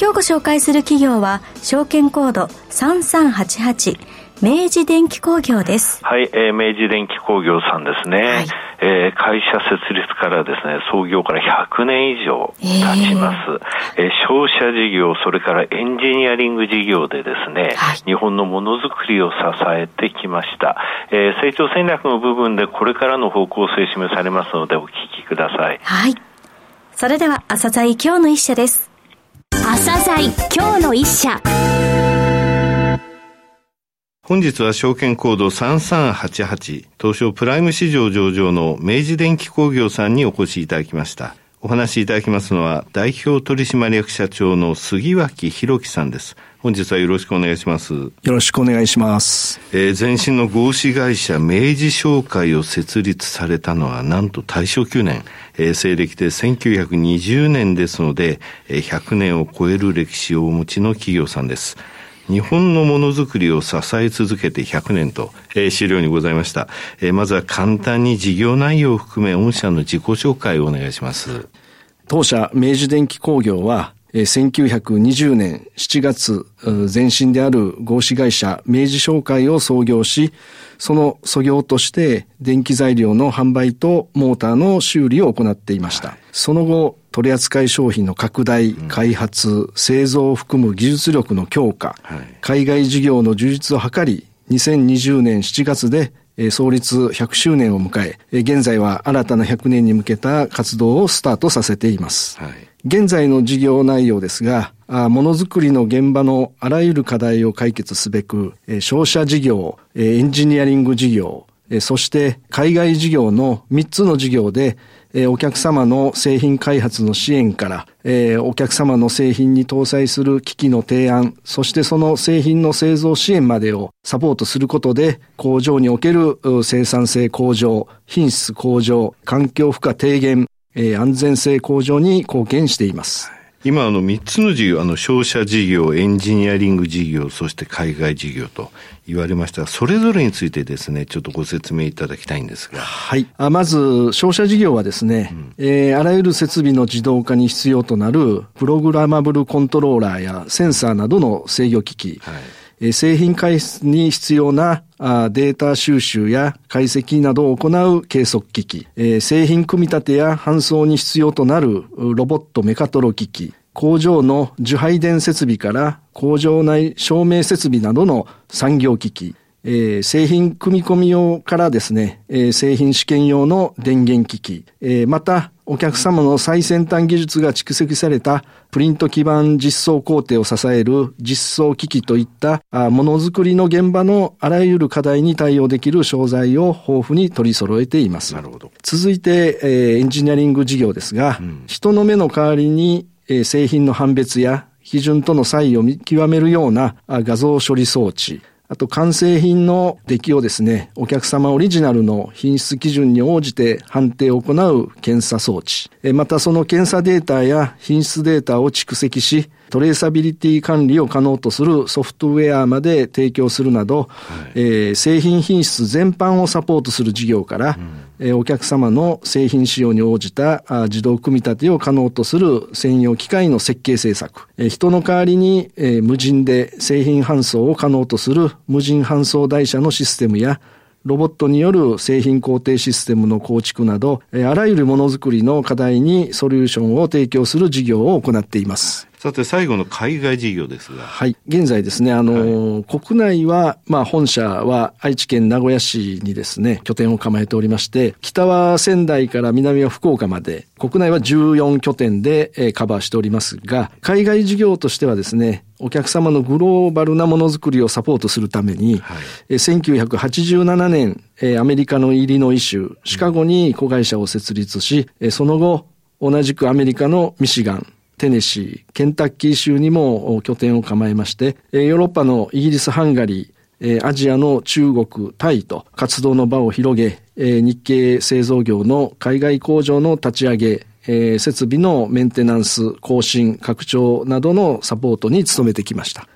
今日ご紹介する企業は証券コード3388明治電機工業です。はい、えー、明治電機工業さんですね。はい、えー、会社設立からですね、創業から100年以上経ちます。えー、えー、商社事業、それからエンジニアリング事業でですね、はい、日本のものづくりを支えてきました。えー、成長戦略の部分でこれからの方向性示されますのでお聞きください。はい。それでは、朝鮮今日の一社です。朝鮮今日の一社。本日は証券コード3388東証プライム市場上場の明治電機工業さんにお越しいただきました。お話しいただきますのは代表取締役社長の杉脇弘樹さんです。本日はよろしくお願いします。よろしくお願いします。えー、前身の合資会社明治商会を設立されたのはなんと大正9年、えー、西暦で1920年ですので、えー、100年を超える歴史をお持ちの企業さんです。日本のものづくりを支え続けて100年と、えー、資料にございました。えー、まずは簡単に事業内容を含め、御社の自己紹介をお願いします。当社明治電機工業は、1920年7月、前身である合資会社明治商会を創業し、その創業として電気材料の販売とモーターの修理を行っていました。はい、その後、取扱い商品の拡大、開発、製造を含む技術力の強化、はい、海外事業の充実を図り、2020年7月で創立100周年を迎え、現在は新たな100年に向けた活動をスタートさせています。はい、現在の事業内容ですが、ものづくりの現場のあらゆる課題を解決すべく、商社事業、エンジニアリング事業、そして海外事業の3つの事業で、お客様の製品開発の支援から、お客様の製品に搭載する機器の提案、そしてその製品の製造支援までをサポートすることで、工場における生産性向上、品質向上、環境負荷低減、安全性向上に貢献しています。今、あの、三つの事業、あの、商社事業、エンジニアリング事業、そして海外事業と言われましたが、それぞれについてですね、ちょっとご説明いただきたいんですが。はい。あまず、商社事業はですね、うん、えー、あらゆる設備の自動化に必要となる、プログラマブルコントローラーやセンサーなどの制御機器、はい製品開発に必要なデータ収集や解析などを行う計測機器、製品組み立てや搬送に必要となるロボットメカトロ機器、工場の受配電設備から工場内照明設備などの産業機器、えー、製品組み込み用からですね、えー、製品試験用の電源機器、えー、またお客様の最先端技術が蓄積されたプリント基盤実装工程を支える実装機器といったものづくりの現場のあらゆる課題に対応できる商材を豊富に取り揃えています。なるほど。続いて、えー、エンジニアリング事業ですが、うん、人の目の代わりに、えー、製品の判別や基準との差異を見極めるような画像処理装置、あと完成品の出来をですね、お客様オリジナルの品質基準に応じて判定を行う検査装置、またその検査データや品質データを蓄積し、トレーサビリティ管理を可能とするソフトウェアまで提供するなど、はい、えー、製品品質全般をサポートする事業から、うん、え、お客様の製品仕様に応じた自動組み立てを可能とする専用機械の設計制作、え、人の代わりに、え、無人で製品搬送を可能とする無人搬送台車のシステムや、ロボットによる製品工程システムの構築など、あらゆるものづくりの課題にソリューションを提供する事業を行っています。さて、最後の海外事業ですが。はい。現在ですね、あの、はい、国内は、まあ、本社は愛知県名古屋市にですね、拠点を構えておりまして、北は仙台から南は福岡まで、国内は14拠点で、えー、カバーしておりますが、海外事業としてはですね、お客様のグローバルなものづくりをサポートするために、はい、1987年、アメリカのイリノイ州、シカゴに子会社を設立し、その後、同じくアメリカのミシガン、テネシー、ケンタッキー州にも拠点を構えまして、ヨーロッパのイギリス、ハンガリー、アジアの中国、タイと活動の場を広げ、日系製造業の海外工場の立ち上げ、設備のメンテナンス、更新、拡張などのサポートに努めてきました。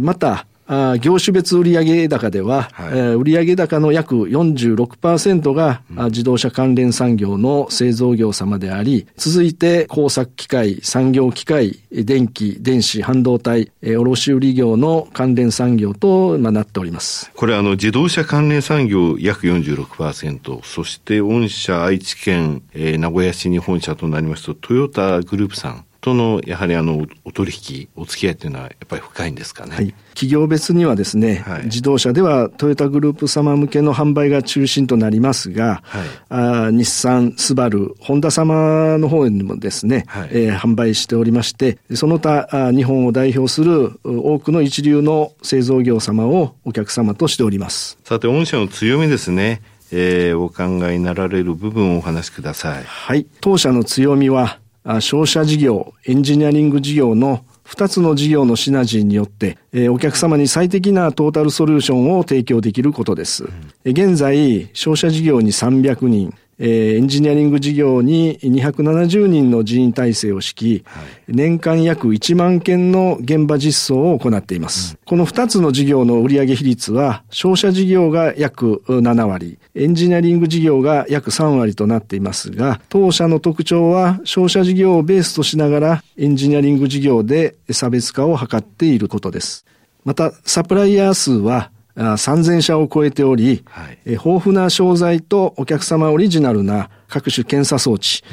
また、あ業種別売上高では、はい、えー、売上高の約46%が、うん、自動車関連産業の製造業様であり、続いて工作機械、産業機械、電気、電子、半導体、えー、卸売業の関連産業と、まあ、なっております。これあの自動車関連産業約46%、そして御社愛知県、えー、名古屋市に本社となりますと、トヨタグループさん、とのやはりあのお取引、お付き合いっていうのはやっぱり深いんですかね。はい、企業別にはですね、はい、自動車ではトヨタグループ様向けの販売が中心となりますが、はい、あ日産、スバル、ホンダ様の方にもですね、はい、えー、販売しておりまして、その他日本を代表する多くの一流の製造業様をお客様としております。さて、御社の強みですね。えー、お考えになられる部分をお話しください。はい。当社の強みは、商社事業、エンジニアリング事業の2つの事業のシナジーによって、えお客様に最適なトータルソリューションを提供できることです。現在、商社事業に300人、えエンジニアリング事業に270人の人員体制を敷き、はい、年間約1万件の現場実装を行っています。うん、この2つの事業の売上比率は、商社事業が約7割、エンジニアリング事業が約3割となっていますが、当社の特徴は、商社事業をベースとしながら、エンジニアリング事業で差別化を図っていることです。また、サプライヤー数は3000社を超えており、はい、豊富な商材とお客様オリジナルな各種検査装置、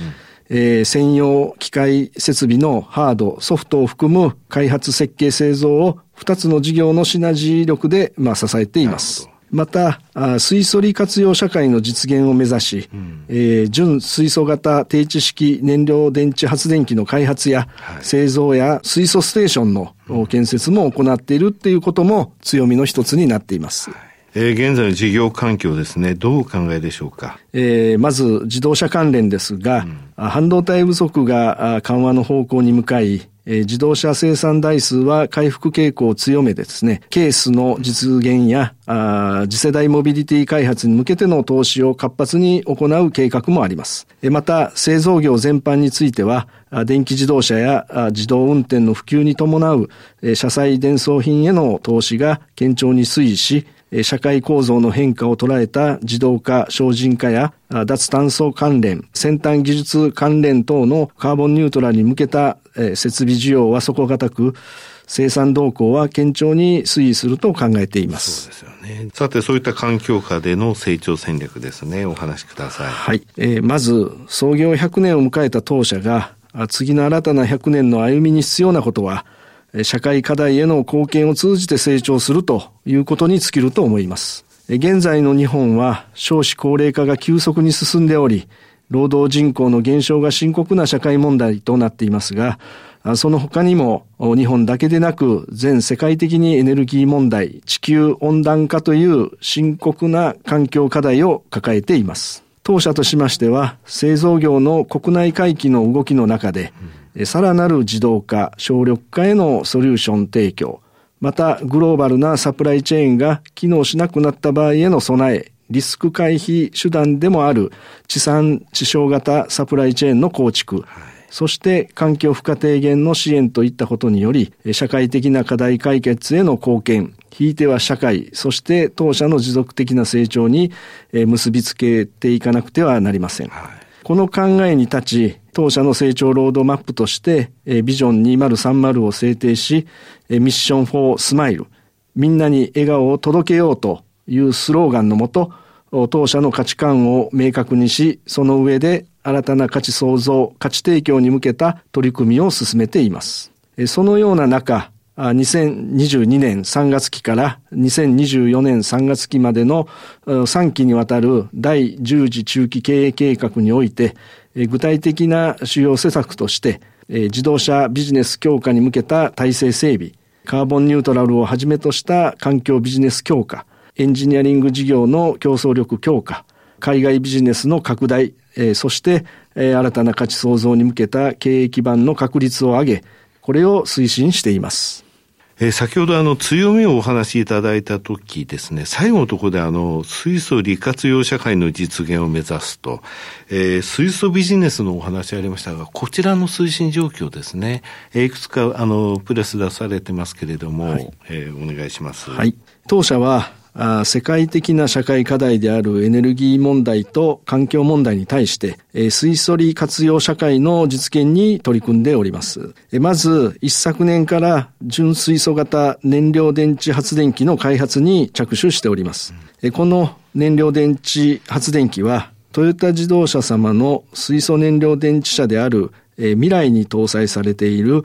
うん、えー、専用機械設備のハード、ソフトを含む開発設計製造を2つの事業のシナジー力で、まあ、支えています。また、水素利活用社会の実現を目指し、うん、えー、純水素型低地式燃料電池発電機の開発や、はい、製造や水素ステーションの建設も行っているっていうことも強みの一つになっています。はい。えー、現在の事業環境ですね、どうお考えでしょうか？えー、まず自動車関連ですが、うん、半導体不足が緩和の方向に向かい、えー、自動車生産台数は回復傾向を強めてですね、ケースの実現やあ次世代モビリティ開発に向けての投資を活発に行う計画もあります。え、また、製造業全般については、電気自動車や自動運転の普及に伴う車載電装品への投資が堅調に推移し、社会構造の変化を捉えた自動化、精進化や脱炭素関連、先端技術関連等のカーボンニュートラルに向けた設備需要は底堅く、生産動向は堅調に推移すると考えています。そうですよね。さて、そういった環境下での成長戦略ですね。お話しください。はい。えー、まず、創業100年を迎えた当社が、次の新たな100年の歩みに必要なことは、社会課題への貢献を通じて成長するということに尽きると思います。現在の日本は少子高齢化が急速に進んでおり、労働人口の減少が深刻な社会問題となっていますが、その他にも日本だけでなく全世界的にエネルギー問題、地球温暖化という深刻な環境課題を抱えています。当社としましては製造業の国内回帰の動きの中で、さらなる自動化、省力化へのソリューション提供、またグローバルなサプライチェーンが機能しなくなった場合への備え、リスク回避手段でもある地産地消型サプライチェーンの構築、はい、そして環境負荷低減の支援といったことにより、社会的な課題解決への貢献、ひいては社会、そして当社の持続的な成長に結びつけていかなくてはなりません。はい。この考えに立ち、当社の成長ロードマップとして、ビジョン2030を制定し、ミッションフォースマイル、みんなに笑顔を届けようというスローガンのもと、当社の価値観を明確にし、その上で新たな価値創造、価値提供に向けた取り組みを進めています。そのような中、2022年3月期から2024年3月期までの3期にわたる第10次中期経営計画において、具体的な主要施策として、自動車ビジネス強化に向けた体制整備、カーボンニュートラルをはじめとした環境ビジネス強化、エンジニアリング事業の競争力強化、海外ビジネスの拡大、そして、新たな価値創造に向けた経営基盤の確立を上げ、これを推進しています。えー、先ほどあの強みをお話しいただいたときですね、最後のところであの水素利活用社会の実現を目指すと、えー、水素ビジネスのお話ありましたが、こちらの推進状況ですね、えー、いくつかあのプレス出されてますけれども、はい、えー、お願いします。はい。当社はあ世界的な社会課題であるエネルギー問題と環境問題に対して、えー、水素利活用社会の実現に取り組んでおります。えー、まず、一昨年から純水素型燃料電池発電機の開発に着手しております。えー、この燃料電池発電機は、トヨタ自動車様の水素燃料電池車である未来に搭載されている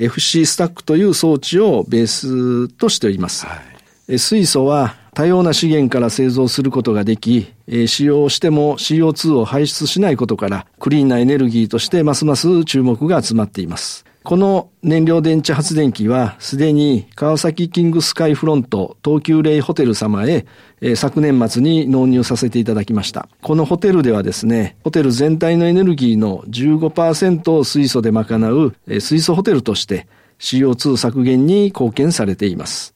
FC スタックという装置をベースとしております。はい、水素は多様な資源から製造することができ、使用しても CO2 を排出しないことから、クリーンなエネルギーとしてますます注目が集まっています。この燃料電池発電機は、すでに川崎キングスカイフロント東急レイホテル様へ、昨年末に納入させていただきました。このホテルではですね、ホテル全体のエネルギーの15%を水素で賄う、水素ホテルとして CO2 削減に貢献されています。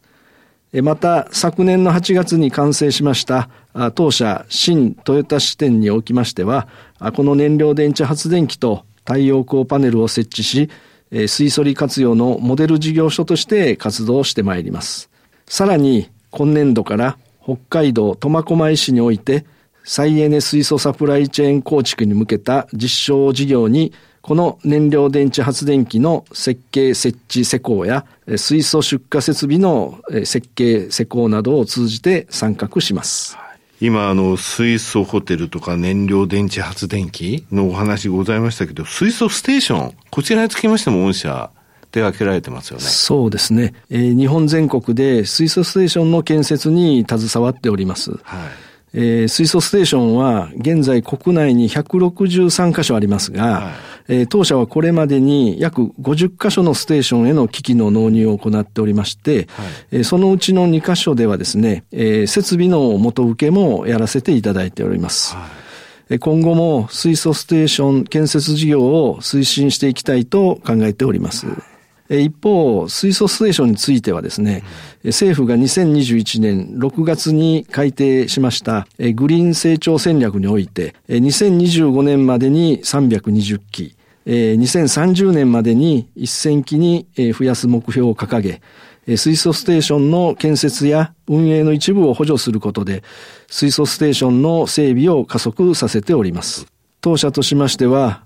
また、昨年の8月に完成しました当社新トヨタ支店におきましては、この燃料電池発電機と太陽光パネルを設置し、水素利活用のモデル事業所として活動してまいります。さらに、今年度から北海道苫小牧市において、再エネ水素サプライチェーン構築に向けた実証事業にこの燃料電池発電機の設計設置施工や水素出荷設備の設計施工などを通じて参画します。今、あの、水素ホテルとか燃料電池発電機のお話ございましたけど、水素ステーション、こちらにつきましても御社、手掛けられてますよね。そうですね。えー、日本全国で水素ステーションの建設に携わっております。はい。えー、水素ステーションは現在国内に163箇所ありますが、はいえー、当社はこれまでに約50箇所のステーションへの機器の納入を行っておりまして、はいえー、そのうちの2箇所ではですね、えー、設備の元請けもやらせていただいております。はい今後も水素ステーション建設事業を推進していきたいと考えております。一方、水素ステーションについてはですね、政府が2021年6月に改定しましたグリーン成長戦略において、2025年までに320機、2030年までに1000機に増やす目標を掲げ、水素ステーションの建設や運営の一部を補助することで、水素ステーションの整備を加速させております。当社としましては、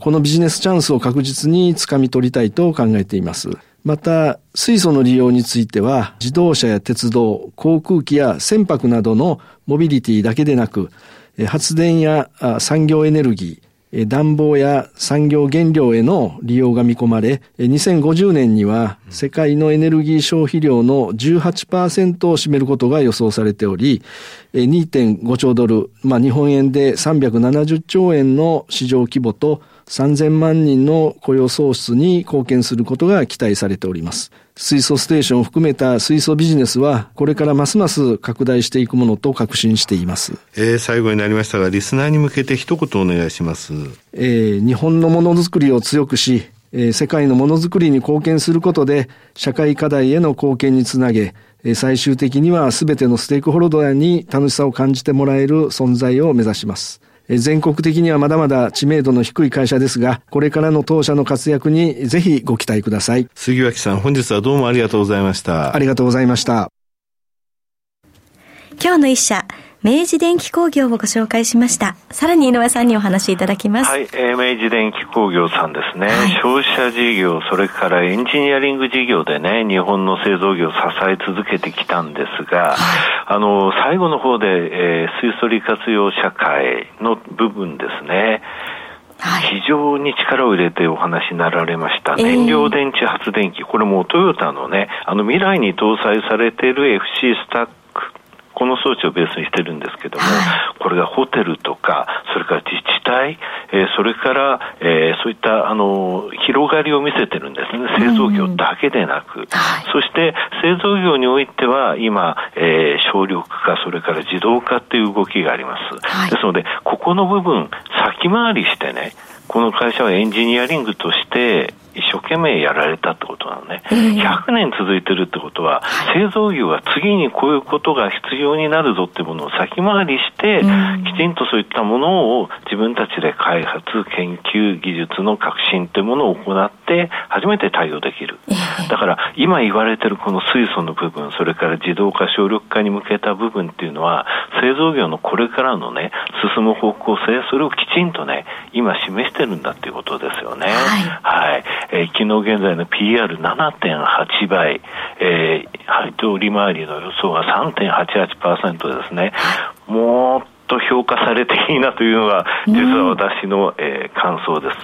このビジネスチャンスを確実につかみ取りたいと考えています。また、水素の利用については、自動車や鉄道、航空機や船舶などのモビリティだけでなく、発電や産業エネルギー、暖房や産業原料への利用が見込まれ、2050年には世界のエネルギー消費量の18%を占めることが予想されており、2.5兆ドル、まあ、日本円で370兆円の市場規模と3000万人の雇用創出に貢献することが期待されております。水素ステーションを含めた水素ビジネスは、これからますます拡大していくものと確信しています。えー、最後になりましたが、リスナーに向けて一言お願いします。えー、日本のものづくりを強くし、えー、世界のものづくりに貢献することで、社会課題への貢献につなげ、最終的には全てのステークホルダーに楽しさを感じてもらえる存在を目指します。全国的にはまだまだ知名度の低い会社ですが、これからの当社の活躍にぜひご期待ください。杉脇さん、本日はどうもありがとうございました。ありがとうございました。今日の一社、明治電機工業をご紹介しました。さらに井上さんにお話しいただきます。はい、えー、明治電機工業さんですね、はい、消費者事業、それからエンジニアリング事業でね、日本の製造業を支え続けてきたんですが、はい、あの、最後の方で、えー、水素利活用社会の部分ですね、はい、非常に力を入れてお話になられました、燃料電池発電機、これもトヨタのね、あの未来に搭載されている FC スタックこの装置をベースにしてるんですけども、はい、これがホテルとか、それから自治体、えー、それから、えー、そういったあの広がりを見せてるんですね、製造業だけでなく、うんそして製造業においては、今、えー、省力化、それから自動化っていう動きがあります。はい、ですので、ここの部分、先回りしてね、この会社はエンジニアリングとして一生懸命やられたってことなのね、100年続いてるってことは、製造業が次にこういうことが必要になるぞっていうものを先回りして、きちんとそういったものを自分たちで開発、研究、技術の革新というものを行って、初めて対応できる。だから、今言われてるこの水素の部分、それから自動化、省力化に向けた部分っていうのは、製造業のこれからのね、進む方向性、それをきちんとね、今示してるんだっていうことですよね。はい、はいえー、昨日現在の PR7.8 倍、えー、配当利回りの予想が3.88%ですね。もっと評価されていいなというのが、実は私の、えー、感想です。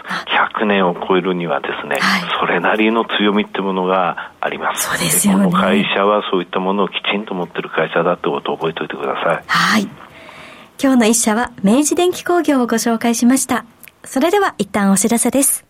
100年を超えるにはですね、はい、それなりの強みってものがあります。そうですよね。この会社はそういったものをきちんと持ってる会社だってことを覚えておいてください。はい。今日の一社は明治電機工業をご紹介しました。それでは一旦お知らせです。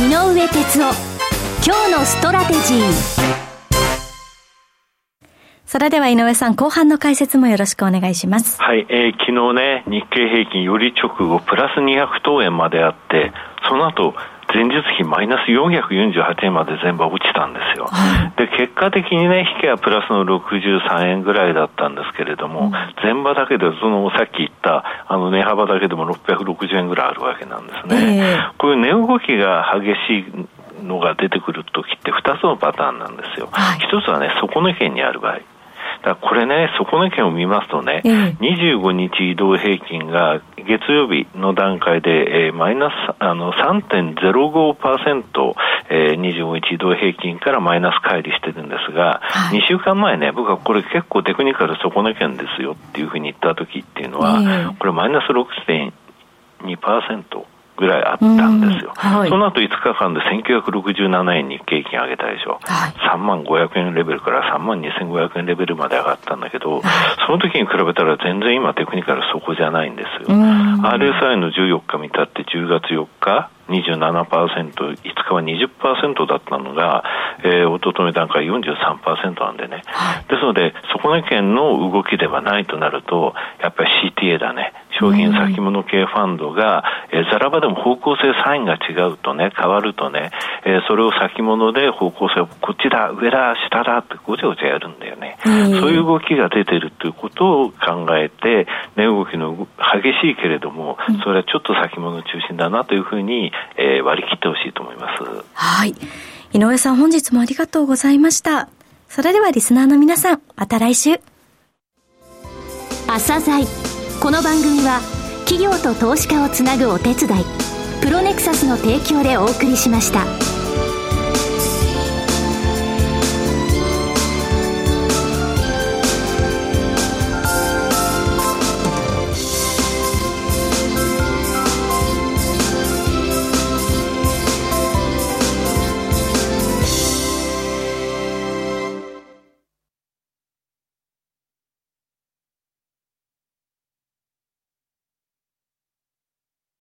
井上哲夫今日のストラテジーそれでは井上さん、後半の解説もよろしくお願いします。はい、えー、昨日ね、日経平均より直後プラス200等円まであって、その後、前日比マイナス448円まで全部落ちたんですよ。はい、で、結果的にね、引けはプラスの63円ぐらいだったんですけれども、うん、前場だけで、そのさっき言った、あの値幅だけでも660円ぐらいあるわけなんですね。えー、こういう値動きが激しいのが出てくるときって2つのパターンなんですよ。はい、1つはね、底値圏にある場合。だこれね、底値圏を見ますとね、うん、25日移動平均が月曜日の段階で、えー、マイナスあの3.05%、えー、25日移動平均からマイナス乖離してるんですが、はい、2週間前ね、僕はこれ結構テクニカル底値圏ですよっていうふうに言った時っていうのは、これマイナス6.2%。ぐらいあったんですよ。はい、その後5日間で1967円日経平均上げたでしょ。はい、3万500円レベルから3万2500円レベルまで上がったんだけど、はい、その時に比べたら全然今テクニカルそこじゃないんですよ。RSI の14日見たって10月4日、27%、5日は20%だったのが、えー、おととい段階43%なんでね、はい、ですので、底値圏の動きではないとなると、やっぱり CTA だね、商品先物系ファンドが、えー、ざらばでも方向性サインが違うとね、変わるとね、えー、それを先物で方向性をこっちだ、上だ、下だってごちゃごちゃやるんだよね。そういう動きが出てるということを考えて、値動きの激しいけれども、それはちょっと先物中心だなというふうに、えー、割り切ってほしいと思います。はい。井上さん本日もありがとうございました。それではリスナーの皆さん、また来週。朝鮮この番組は企業と投資家をつなぐお手伝い、プロネクサスの提供でお送りしました。